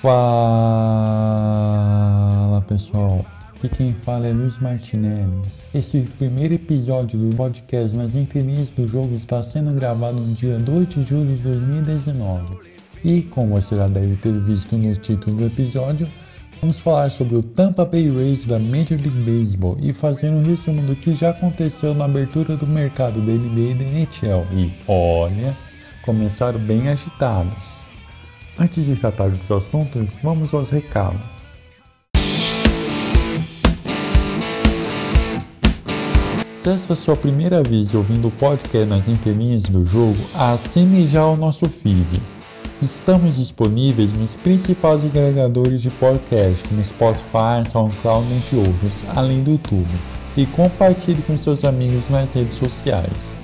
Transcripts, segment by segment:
Fala pessoal, aqui quem fala é Luiz Martinelli. Este primeiro episódio do podcast nas entrelinhas do jogo está sendo gravado no dia 2 de julho de 2019. E como você já deve ter visto no título do episódio, vamos falar sobre o Tampa Bay Rays da Major League Baseball e fazer um resumo do que já aconteceu na abertura do mercado da NBA e da NHL. E olha, começaram bem agitados. Antes de tratar dos assuntos, vamos aos recados. Se essa é a sua primeira vez ouvindo o podcast nas entrelinhas do jogo, assine já o nosso feed. Estamos disponíveis nos principais agregadores de podcast, no Spotify, SoundCloud, entre outros, além do YouTube. E compartilhe com seus amigos nas redes sociais.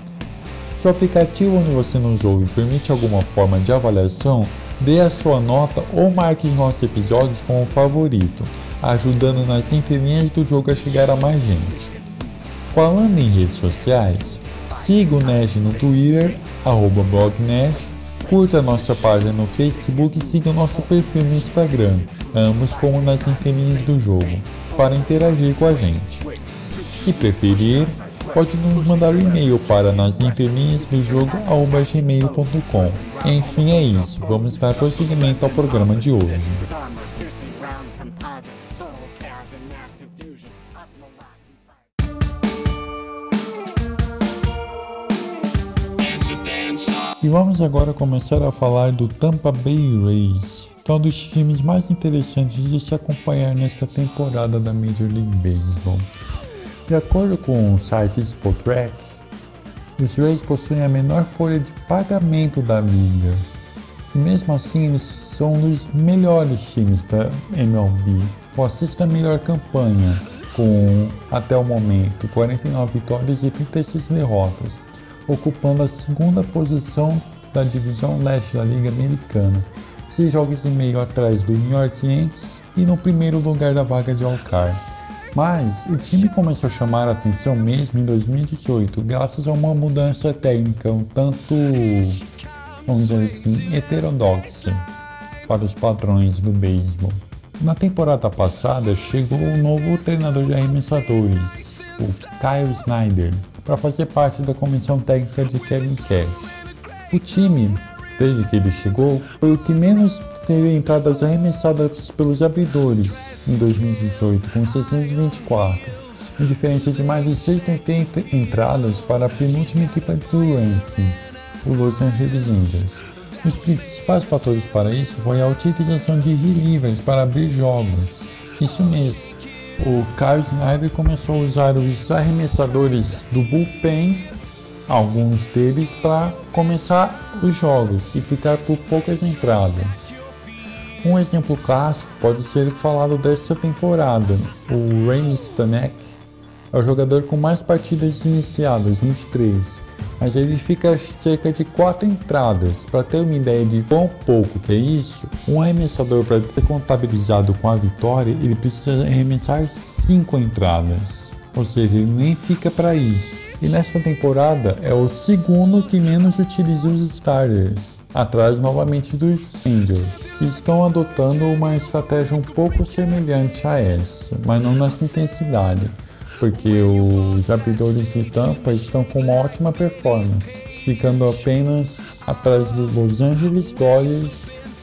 Se o aplicativo onde você nos ouve permite alguma forma de avaliação, dê a sua nota ou marque os nossos episódios como favorito, ajudando nas entrelinhas do jogo a chegar a mais gente. Falando em redes sociais, siga o Nash no Twitter, blognash, curta nossa página no Facebook e siga o nosso perfil no Instagram, ambos como nas entrelinhas do jogo, para interagir com a gente. Se preferir, pode nos mandar um e-mail para nas do jogo gmail.com. Enfim, é isso. Vamos dar prosseguimento ao programa de hoje. E vamos agora começar a falar do Tampa Bay Rays, que é um dos times mais interessantes de se acompanhar nesta temporada da Major League Baseball. De acordo com o site Spotrac, os Rays possuem a menor folha de pagamento da liga. E mesmo assim, eles são um dos melhores times da MLB, com a melhor campanha, com até o momento 49 vitórias e 36 derrotas, ocupando a segunda posição da divisão leste da Liga Americana, seis jogos e meio atrás do New York Yankees e no primeiro lugar da vaga de Alcar. Mas o time começou a chamar a atenção mesmo em 2018, graças a uma mudança técnica um tanto, vamos dizer assim, heterodoxa para os padrões do beisebol. Na temporada passada chegou o um novo treinador de arremessadores, o Kyle Snyder, para fazer parte da comissão técnica de Kevin Cash. O time, desde que ele chegou, foi o que menos teve entradas arremessadas pelos abridores em 2018, com 624, em diferença de mais de 180 entradas para a penúltima equipe do ranking, o Los Angeles Angels. Os principais fatores para isso foi a utilização de relievers para abrir jogos. Isso mesmo. O Kyle Snyder começou a usar os arremessadores do bullpen, alguns deles, para começar os jogos e ficar por poucas entradas. Um exemplo clássico pode ser falado dessa temporada. O Rainy Stanek é o jogador com mais partidas iniciadas, 23, mas ele fica cerca de 4 entradas. Para ter uma ideia de quão pouco que é isso, um arremessador para ter contabilizado com a vitória, ele precisa arremessar 5 entradas. Ou seja, ele nem fica para isso. E nesta temporada é o segundo que menos utiliza os starters, atrás novamente dos Angels que estão adotando uma estratégia um pouco semelhante a essa, mas não nessa intensidade, porque os abridores de tampa estão com uma ótima performance, ficando apenas atrás dos Los Angeles Dodgers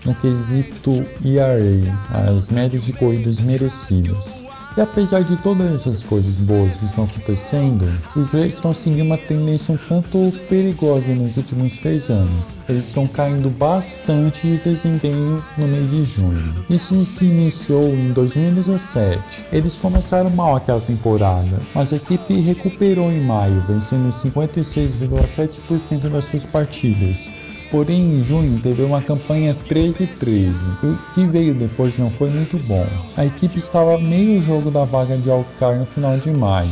no quesito ERA, as médias de corridas merecidas. E apesar de todas essas coisas boas que estão acontecendo, os Rays estão seguindo uma tendência um tanto perigosa nos últimos três anos. Eles estão caindo bastante de desempenho no mês de junho. Isso se iniciou em 2017. Eles começaram mal aquela temporada, mas a equipe recuperou em maio, vencendo 56,7% das suas partidas Porém, em junho teve uma campanha 13-13. O que veio depois não foi muito bom. A equipe estava meio jogo da vaga de Alcar no final de maio,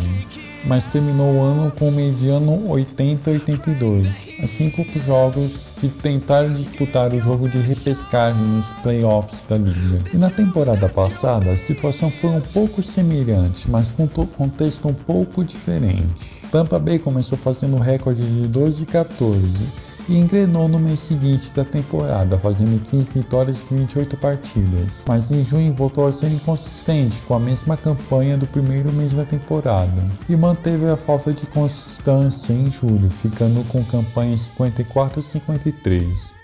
mas terminou o ano com mediano 80-82, a cinco jogos que tentaram disputar o jogo de repescagem nos playoffs da liga. E na temporada passada a situação foi um pouco semelhante, mas com um contexto um pouco diferente. Tampa Bay começou fazendo recorde de 12 14 e engrenou no mês seguinte da temporada, fazendo 15 vitórias em 28 partidas. Mas em junho voltou a ser inconsistente, com a mesma campanha do primeiro mês da temporada, e manteve a falta de consistência em julho, ficando com campanha 54 53.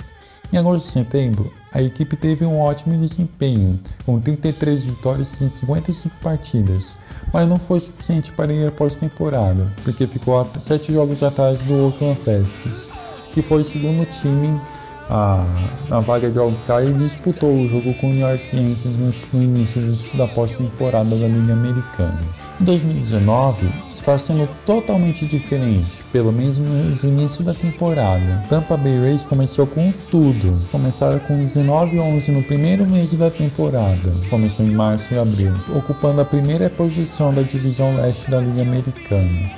Em agosto e setembro, a equipe teve um ótimo desempenho, com 33 vitórias em 55 partidas, mas não foi suficiente para ir após temporada, porque ficou a 7 jogos atrás do Oakland Athletics, que foi o segundo time a, na vaga de wildcard e disputou o jogo com o New York Yankees no início da pós-temporada da Liga Americana. Em 2019 está sendo totalmente diferente, pelo menos no início da temporada. Tampa Bay Rays começou com tudo. Começaram com 19 11 no primeiro mês da temporada, começou em março e abril, ocupando a primeira posição da divisão leste da Liga Americana,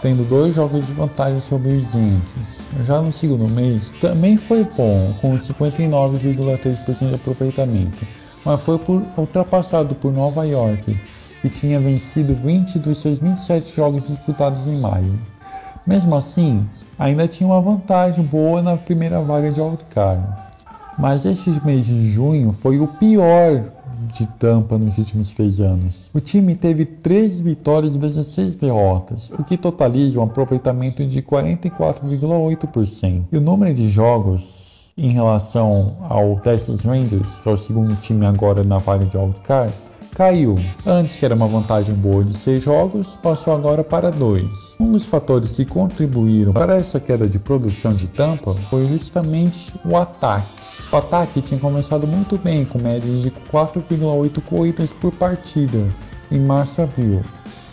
tendo dois jogos de vantagem sobre os Yankees. Já no segundo mês também foi bom, com 59,3% de aproveitamento, mas foi por, ultrapassado por Nova York e tinha vencido 20 dos seus 27 jogos disputados em maio. Mesmo assim, ainda tinha uma vantagem boa na primeira vaga de wildcard. Mas este mês de junho foi o pior de Tampa nos últimos três anos. O time teve 3 vitórias e 16 derrotas, o que totaliza um aproveitamento de 44,8%. E o número de jogos em relação ao Texas Rangers, que é o segundo time agora na vaga de wildcard, caiu. Antes era uma vantagem boa de 6 jogos, passou agora para 2. Um dos fatores que contribuíram para essa queda de produção de Tampa foi justamente o ataque. O ataque tinha começado muito bem, com médias de 4,8 corridas por partida em março e abril,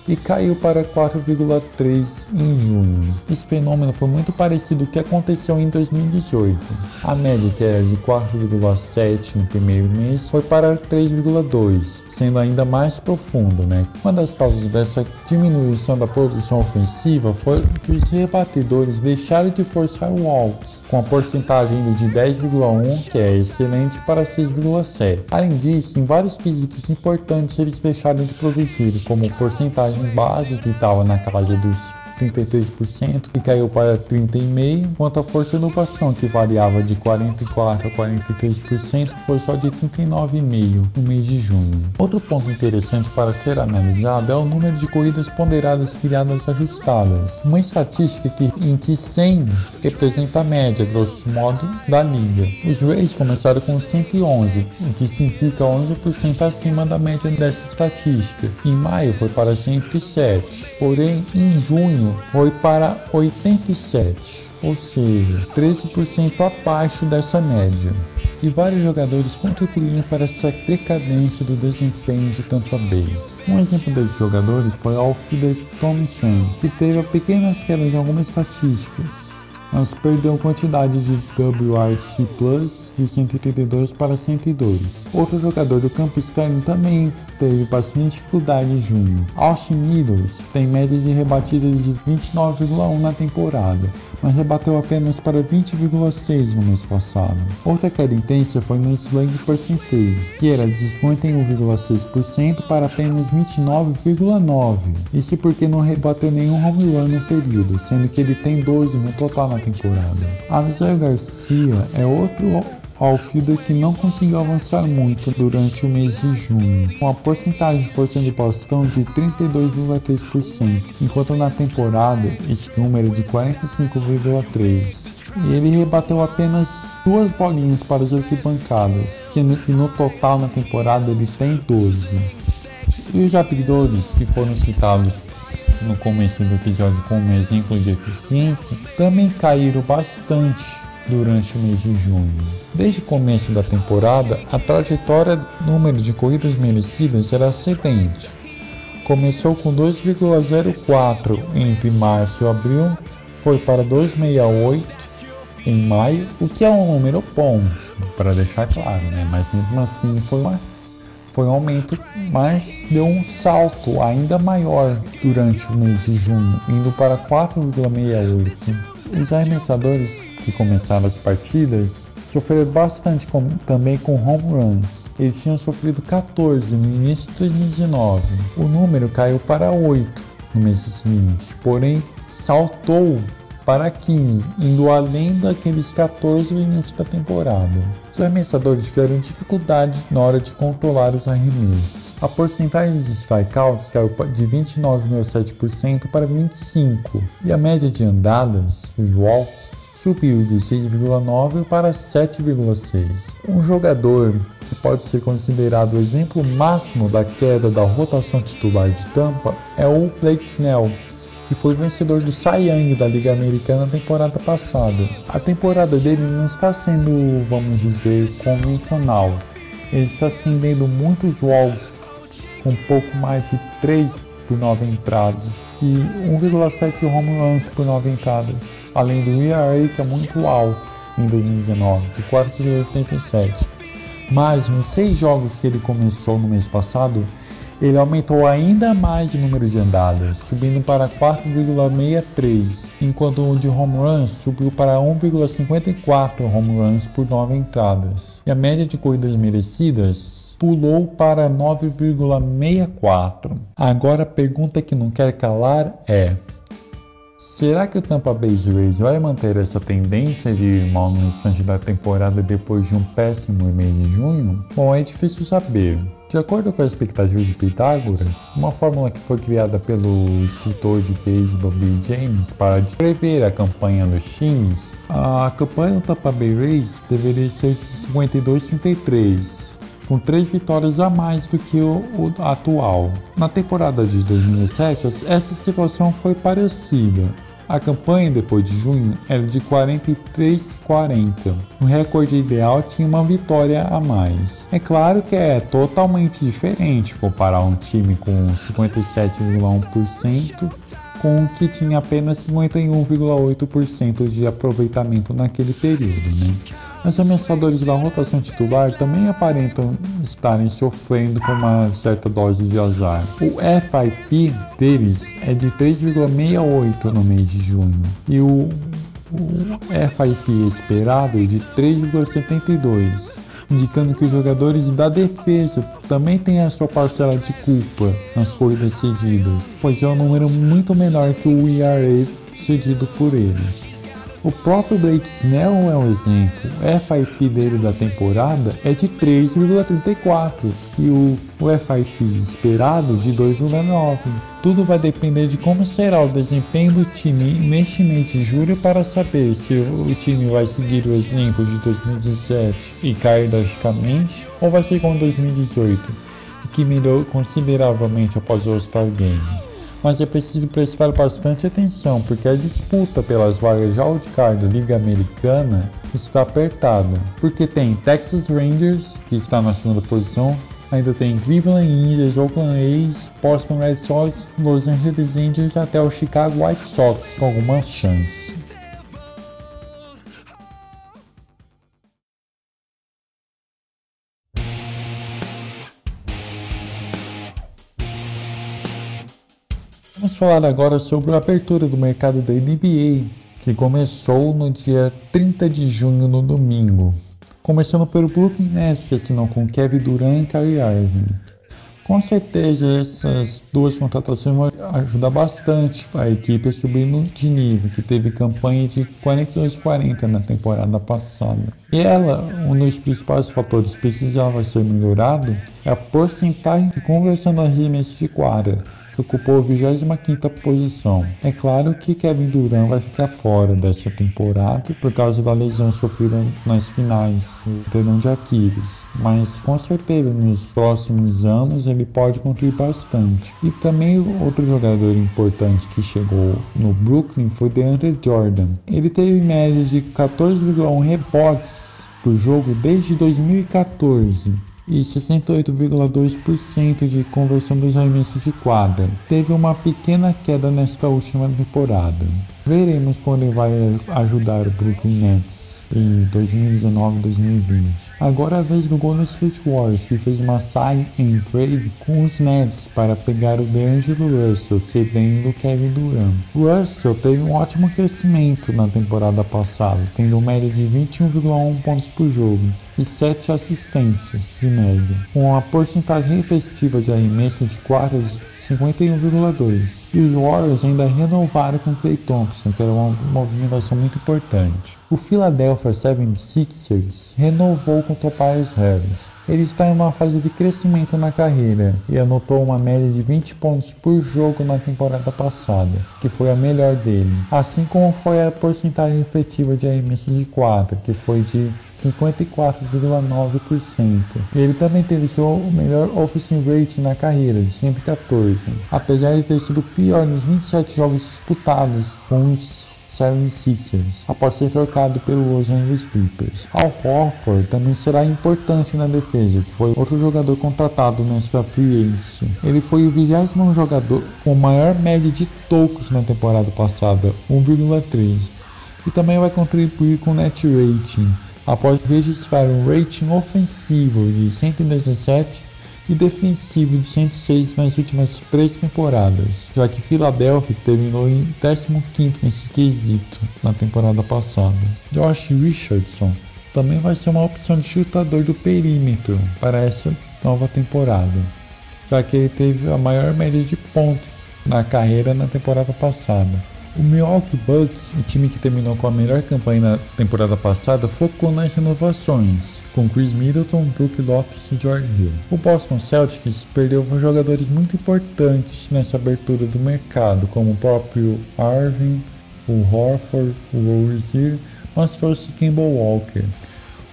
e caiu para 4,3 em junho. Esse fenômeno foi muito parecido ao que aconteceu em 2018. A média, que era de 4,7 no primeiro mês, foi para 3,2 sendo ainda mais profundo, né? Uma das causas dessa diminuição da produção ofensiva foi que os rebatedores deixaram de forçar o walks, com a porcentagem indo de 10,1, que é excelente, para 6,7. Além disso, em vários quesitos importantes eles deixaram de produzir, como porcentagem base, que estava na casa dos 33% e caiu para 30,5%, enquanto a força do bastão, que variava de 44% a 43%, foi só de 39,5% no mês de junho. Outro ponto interessante para ser analisado é o número de corridas ponderadas criadas ajustadas, uma estatística que, em que 100 representa a média, grosso modo, da liga. Os Rays começaram com 111, o que significa 11% acima da média dessa estatística. Em maio foi para 107, porém em junho foi para 87, ou seja, 13% abaixo dessa média. E vários jogadores contribuíram para essa decadência do desempenho de Tampa Bay. Um exemplo desses jogadores foi Alfred Thompson, que teve pequenas quedas em algumas estatísticas, mas perdeu quantidade de WRC Plus de 132 para 102. Outro jogador do campo externo também teve bastante dificuldade em junho. Austin Meadows tem média de rebatidas de 29,1 na temporada, mas rebateu apenas para 20,6 no mês passado. Outra queda intensa foi no swing percentage, que era de 51,6% para apenas 29,9%. Isso porque não rebateu nenhum home run no período, sendo que ele tem 12 no total na temporada. Avisar Garcia é outro Alfida que não conseguiu avançar muito durante o mês de junho, com a porcentagem de força de bastão de 32,3%, enquanto na temporada esse número é de 45,3%. E ele rebateu apenas duas bolinhas para as arquibancadas, que no, no total na temporada ele tem 12. E os abridores que foram citados no começo do episódio como exemplo de eficiência também caíram bastante durante o mês de junho. Desde o começo da temporada, a trajetória número de corridas merecidas era excelente. Começou com 2,04 entre março e abril, foi para 2,68 em maio, o que é um número bom, para deixar claro, né? Mas mesmo assim foi uma foi um aumento, mas deu um salto ainda maior durante o mês de junho, indo para 4,68. Os arremessadores que começaram as partidas sofreram bastante com, também com home runs. Eles tinham sofrido 14 no início de 2019. O número caiu para 8 no mês seguinte, porém saltou para 15, indo além daqueles 14 no início da temporada. Os arremessadores tiveram dificuldade na hora de controlar os arremessos. A porcentagem de strikeouts caiu de 29,7% para 25%, e a média de andadas, os walks, subiu de 6,9 para 7,6. Um jogador que pode ser considerado o exemplo máximo da queda da rotação titular de Tampa é o Blake Snell, que foi vencedor do Cy Young da Liga Americana na temporada passada. A temporada dele não está sendo, vamos dizer, convencional. Ele está acendendo muitos walks com pouco mais de 3 por 9 entradas e 1,7 home runs por 9 entradas, além do ERA que é muito alto em 2019, de 4,87. Mas nos 6 jogos que ele começou no mês passado, ele aumentou ainda mais o número de andadas, subindo para 4,63, enquanto o de home runs subiu para 1,54 home runs por 9 entradas. E a média de corridas merecidas pulou para 9,64. Agora a pergunta que não quer calar é: Será que o Tampa Bay Rays vai manter essa tendência de ir mal no restante da temporada depois de um péssimo mês de junho? Bom, é difícil saber. De acordo com a expectativa de Pitágoras, uma fórmula que foi criada pelo escritor de beisebol Bill James para prever a campanha dos times, a campanha do Tampa Bay Rays deveria ser de 52-33, com três vitórias a mais do que o, o, atual. Na temporada de 2007, essa situação foi parecida. A campanha depois de junho era de 43-40. O recorde ideal tinha uma vitória a mais. É claro que é totalmente diferente comparar um time com 57,1% com o que tinha apenas 51,8% de aproveitamento naquele período. Né? Os ameaçadores da rotação titular também aparentam estarem sofrendo com uma certa dose de azar. O FIP deles é de 3,68 no mês de junho e o, o FIP esperado é de 3,72 indicando que os jogadores da defesa também têm a sua parcela de culpa nas corridas cedidas, pois é um número muito menor que o ERA cedido por eles. O próprio Blake Snell é um exemplo. O FIP dele da temporada é de 3,34 e o, o FIP esperado de 2,9. Tudo vai depender de como será o desempenho do time neste mês de julho para saber se o time vai seguir o exemplo de 2017 e cair drasticamente ou vai ser como 2018, que melhorou consideravelmente após o All-Star Game mas é preciso prestar bastante atenção, porque a disputa pelas vagas de wildcard da Liga Americana está apertada, porque tem Texas Rangers, que está na segunda posição, ainda tem Cleveland Indians, Oakland A's, Boston Red Sox, Los Angeles Angels até o Chicago White Sox com alguma chance. Vamos falar agora sobre a abertura do mercado da NBA, que começou no dia 30 de junho, no domingo. Começando pelo Brooklyn Nets, que assinou com Kevin Durant e Kyrie Irving. Com certeza essas duas contratações vão ajudar bastante a equipe a subir de nível, que teve campanha de 42-40 na temporada passada. E ela, um dos principais fatores que precisava ser melhorado é a porcentagem de conversão das arremessos de quadra que ocupou a 25ª posição. É claro que Kevin Durant vai ficar fora dessa temporada por causa da lesão sofrida nas finais do tendão de Aquiles mas com certeza nos próximos anos ele pode contribuir bastante. E também outro jogador importante que chegou no Brooklyn foi DeAndre Jordan. Ele teve média de 14,1 rebotes por jogo desde 2014 e 68,2% de conversão dos arremessos de quadra. Teve uma pequena queda nesta última temporada. Veremos quando ele vai ajudar o Brooklyn Nets em 2019 2020. Agora é a vez do Golden State Warriors, que fez uma sign and trade com os Nets para pegar o DeAngelo Russell, cedendo Kevin Durant. Russell teve um ótimo crescimento na temporada passada, tendo média de 21,1 pontos por jogo e 7 assistências de média, com a porcentagem efetiva de arremesso de quadras 51,2 E os Warriors ainda renovaram com Clay Thompson, que era uma movimentação muito importante. O Philadelphia 76ers renovou com Tobias Harris. Ele está em uma fase de crescimento na carreira e anotou uma média de 20 pontos por jogo na temporada passada, que foi a melhor dele, assim como foi a porcentagem efetiva de arremesso de 4, que foi de 54,9%. Ele também teve seu melhor offensive rating na carreira, de 114, apesar de ter sido pior nos 27 jogos disputados com os 76ers, após ser trocado pelo Los Angeles Clippers. Al Horford também será importante na defesa, que foi outro jogador contratado nesta free agency. Ele foi o 20 jogador com maior média de tocos na temporada passada, 1,3, e também vai contribuir com net rating, após registrar um rating ofensivo de 117 e defensivo de 106 nas últimas três temporadas, já que Philadelphia terminou em 15º nesse quesito na temporada passada. Josh Richardson também vai ser uma opção de chutador do perímetro para essa nova temporada, já que ele teve a maior média de pontos na carreira na temporada passada. O Milwaukee Bucks, o time que terminou com a melhor campanha na temporada passada, focou nas renovações, com Chris Middleton, Brook Lopes e George Hill. O Boston Celtics perdeu jogadores muito importantes nessa abertura do mercado, como o próprio Arvin, o Horford, o Rozier, mas trouxe Kimball Walker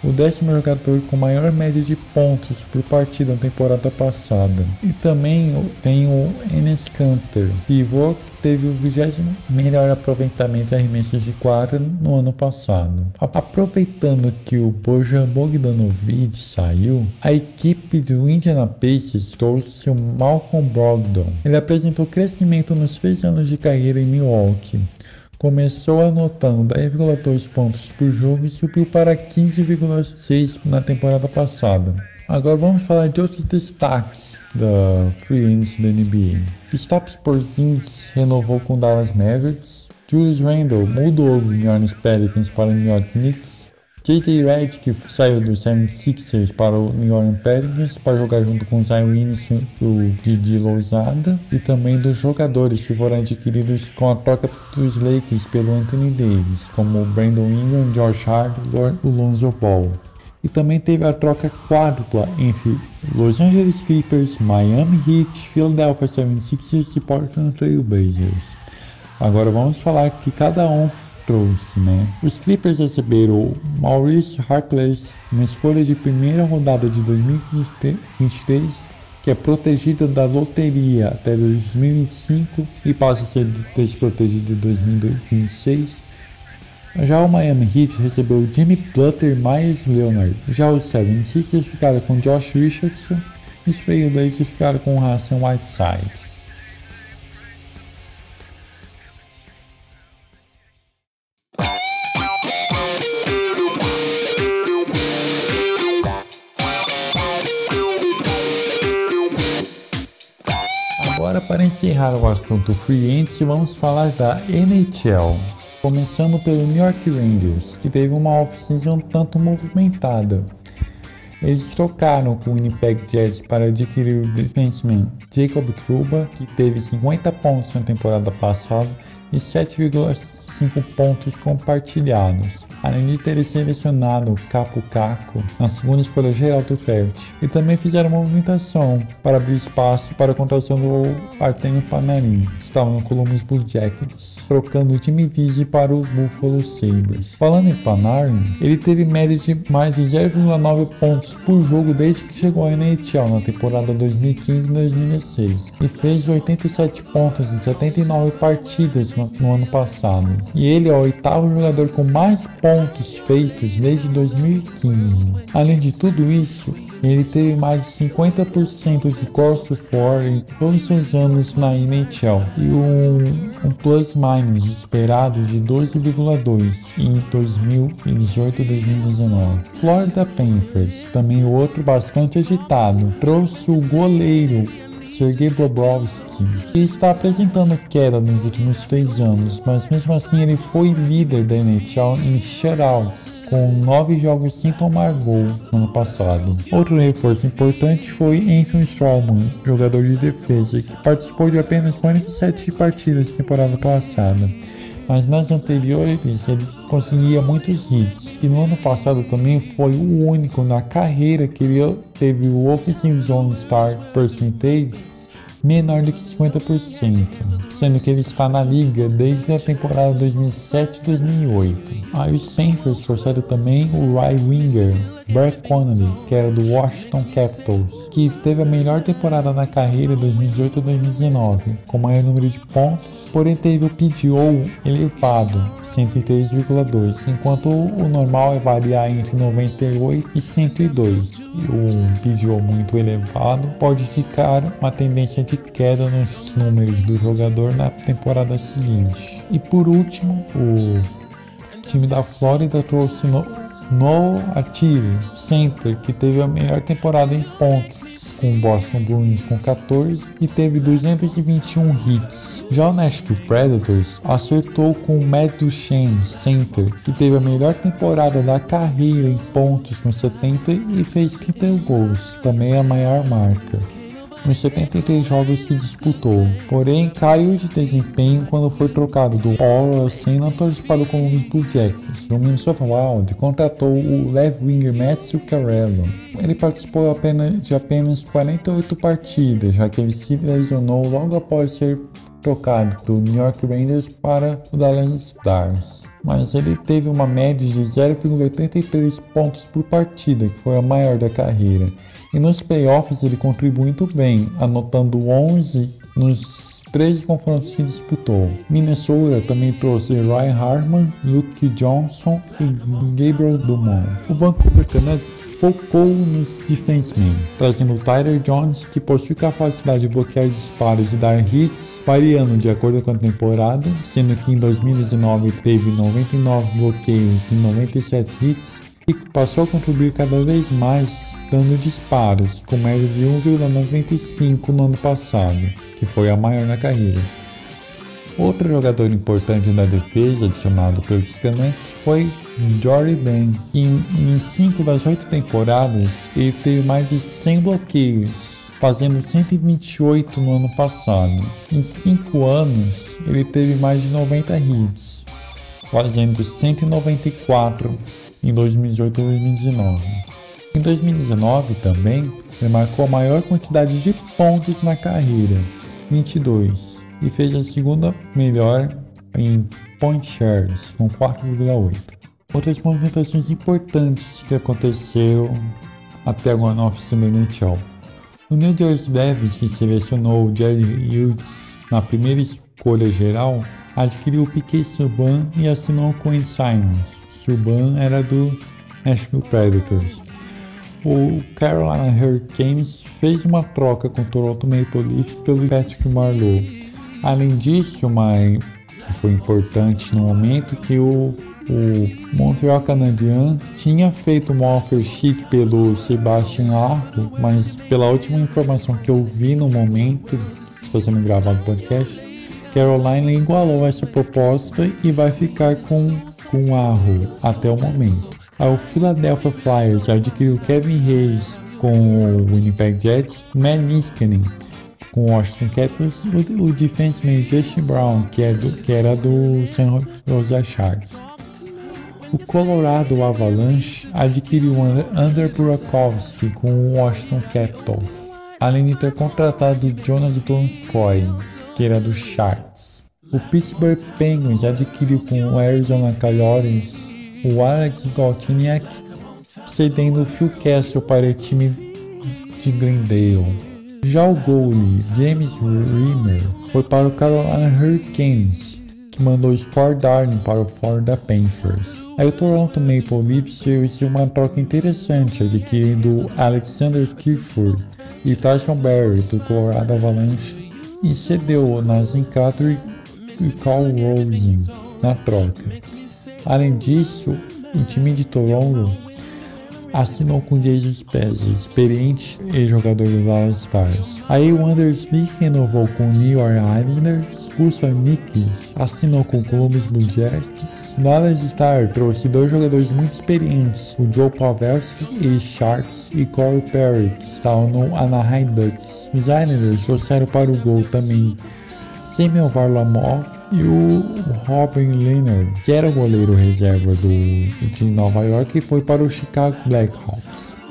o décimo jogador com maior média de pontos por partida na temporada passada. E também tem o Enes Kanter, pivô que teve o vigésimo melhor aproveitamento de arremessos de quadra no ano passado. Aproveitando que o Bojan Bogdanovic saiu, a equipe do Indiana Pacers trouxe o Malcolm Brogdon. Ele apresentou crescimento nos três anos de carreira em Milwaukee começou anotando 10,2 pontos por jogo e subiu para 15,6 na temporada passada. Agora vamos falar de outros destaques da Free Agency da NBA. Stops Porzingis renovou com Dallas Mavericks. Julius Randle mudou os Orleans Pelicans para New York Knicks. J.J. Redick saiu do 76ers para o New Orleans Pelicans para jogar junto com Zion Williamson e o Didi Lousada e também dos jogadores que foram adquiridos com a troca dos Lakers pelo Anthony Davis, como Brandon Ingram, George Hart e Lonzo Ball. E também teve a troca quádrupla entre Los Angeles Clippers, Miami Heat, Philadelphia 76ers e Portland Trail Blazers. Agora vamos falar que cada um trouxe, né? Os Clippers receberam Maurice Harkless, uma escolha de primeira rodada de 2023, que é protegida da loteria até 2025 e passa a ser desprotegida em 2026. Já o Miami Heat recebeu Jimmy Butler mais Leonard. Já os 76ers ficaram com Josh Richardson e os Trailblazers ficaram com Hassan Whiteside. Encerrar o assunto free agency, vamos falar da NHL. Começando pelo New York Rangers, que teve uma off-season tanto movimentada. Eles trocaram com o Winnipeg Jets para adquirir o defenseman Jacob Truba, que teve 50 pontos na temporada passada e 7,5 pontos compartilhados além de terem selecionado Capo Caco na segunda escolha geral do draft. E também fizeram uma movimentação para abrir espaço para a contratação do Artemio Panarin, que estava no Columbus Blue Jackets, trocando o time Vise para o Buffalo Sabres. Falando em Panarin, ele teve média de mais de 0,9 pontos por jogo desde que chegou à NHL na temporada 2015-2016 e fez 87 pontos em 79 partidas no ano passado. E ele é o oitavo jogador com mais pontos feitos desde 2015. Além de tudo isso, ele teve mais de 50% de cost for em todos os anos na NHL e um, um plus-minus esperado de 12,2 em 2018 e 2019. Florida Panthers, também outro bastante agitado, trouxe o goleiro Sergei Bobrovsky, que está apresentando queda nos últimos três anos, mas mesmo assim ele foi líder da NHL em shutouts com nove jogos sem tomar gol no ano passado. Outro reforço importante foi Anthony Strawman, jogador de defesa, que participou de apenas 47 partidas na temporada passada mas nas anteriores ele conseguia muitos hits. E no ano passado também foi o único na carreira que ele teve o Offensive Zone Star Percentage menor do que 50%, sendo que ele está na liga desde a temporada 2007-2008. Aí os Panthers trouxeram também o right winger Brett Connolly, que era do Washington Capitals, que teve a melhor temporada na carreira 2018-2019, com maior número de pontos, porém teve o PDO elevado, 103,2, enquanto o normal é variar entre 98 e 102. E o PDO muito elevado pode ficar uma tendência de queda nos números do jogador na temporada seguinte. E por último, o time da Flórida trouxe no no Atire Center, que teve a melhor temporada em pontos, com Boston Bruins com 14 e teve 221 hits. Já o Nashville Predators acertou com o Matt Duchene Center, que teve a melhor temporada da carreira em pontos com 70 e fez 30 gols, também a maior marca nos 73 jogos que disputou, porém caiu de desempenho quando foi trocado do Oral Senators para o Columbus Blue Jackets. O Minnesota Wild contratou o left winger Matt Zuccarello. Ele participou apenas de apenas 48 partidas, já que ele se lesionou logo após ser trocado do New York Rangers para o Dallas Stars mas ele teve uma média de 0,83 pontos por partida, que foi a maior da carreira. E nos playoffs ele contribuiu muito bem, anotando 11 nos 13 confrontos que disputou. Minnesota também trouxe Ryan Hartman, Luke Johnson e Gabriel Dumont. O Vancouver Canucks focou nos defensemen, trazendo Tyler Jones, que possui capacidade de bloquear disparos e dar hits, variando de acordo com a temporada, sendo que em 2019 teve 99 bloqueios e 97 hits, e passou a contribuir cada vez mais dando disparos, com média de 1,95 no ano passado, que foi a maior na carreira. Outro jogador importante na defesa adicionado pelos Canucks foi Jory Ben, que em 5 das 8 temporadas ele teve mais de 100 bloqueios, fazendo 128 no ano passado. Em 5 anos ele teve mais de 90 hits, fazendo 194 em 2018 e 2019. Em 2019 também, ele marcou a maior quantidade de pontos na carreira, 22, e fez a segunda melhor em point shares, com 4,8. Outras movimentações importantes que aconteceram até agora na oficina da NHL. O New Jersey Devils, que selecionou Jerry Hughes na primeira escolha geral, adquiriu Piquet Subban e assinou com o Simons. Subban era do Nashville Predators. O Carolina Hurricanes fez uma troca com o Toronto Maple Leafs pelo Patrick Marleau. Além disso, uma que foi importante no momento que o, o Montreal Canadiens tinha feito uma offer sheet pelo Sebastian Arro, mas pela última informação que eu vi no momento, está sendo gravado o podcast, Carolina igualou essa proposta e vai ficar com, com Arro até o momento. O Philadelphia Flyers adquiriu Kevin Hayes com o Winnipeg Jets, Matt Niskanen com o Washington Capitals, o, o defenseman Justin Brown, que, é do, que era do San Jose Sharks. O Colorado Avalanche adquiriu Andrei Burakovsky com o Washington Capitals, além de ter contratado Jonas Donskoy, que era do Sharks. O Pittsburgh Penguins adquiriu com o Arizona Coyotes o Alex Galchenyuk cedendo o Phil Castle para o time de Glendale. Já o goalie James Rimmer foi para o Carolina Hurricanes, que mandou Scott Darling para o Florida Panthers. Aí o Toronto Maple Leafs fez uma troca interessante, adquirindo Alexander Clifford e Tyson Berry do Colorado Avalanche e cedeu Nazim Carter e Carl Rosen na troca. Além disso, o time de Toronto assinou com Jason Spezia, experiente jogador dos Dallas Stars. Aí o Wander Smith renovou com o New York Islanders, Gustav Nikis assinou com o Columbus Blue Jackets. Dallas Star trouxe dois jogadores muito experientes, o Joe Pavelski e Sharks e Corey Perry, que estavam no Anaheim Ducks. Os Islanders trouxeram para o gol também Samuel Varlamov e o Robin Leonard, que era o goleiro reserva do time Nova York, e foi para o Chicago Blackhawks.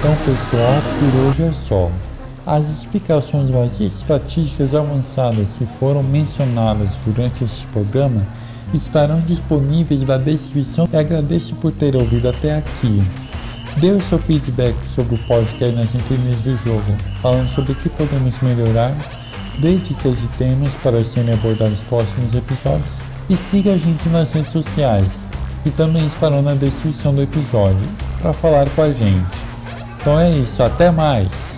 Então, pessoal, por hoje é só. As explicações mais estatísticas avançadas que foram mencionadas durante este programa estarão disponíveis na descrição e agradeço por ter ouvido até aqui. Dê o seu feedback sobre o podcast nas entrelinhas do jogo, falando sobre o que podemos melhorar, dê dicas de temas para serem abordados nos próximos episódios e siga a gente nas redes sociais, que também estarão na descrição do episódio, para falar com a gente. Então é isso, até mais!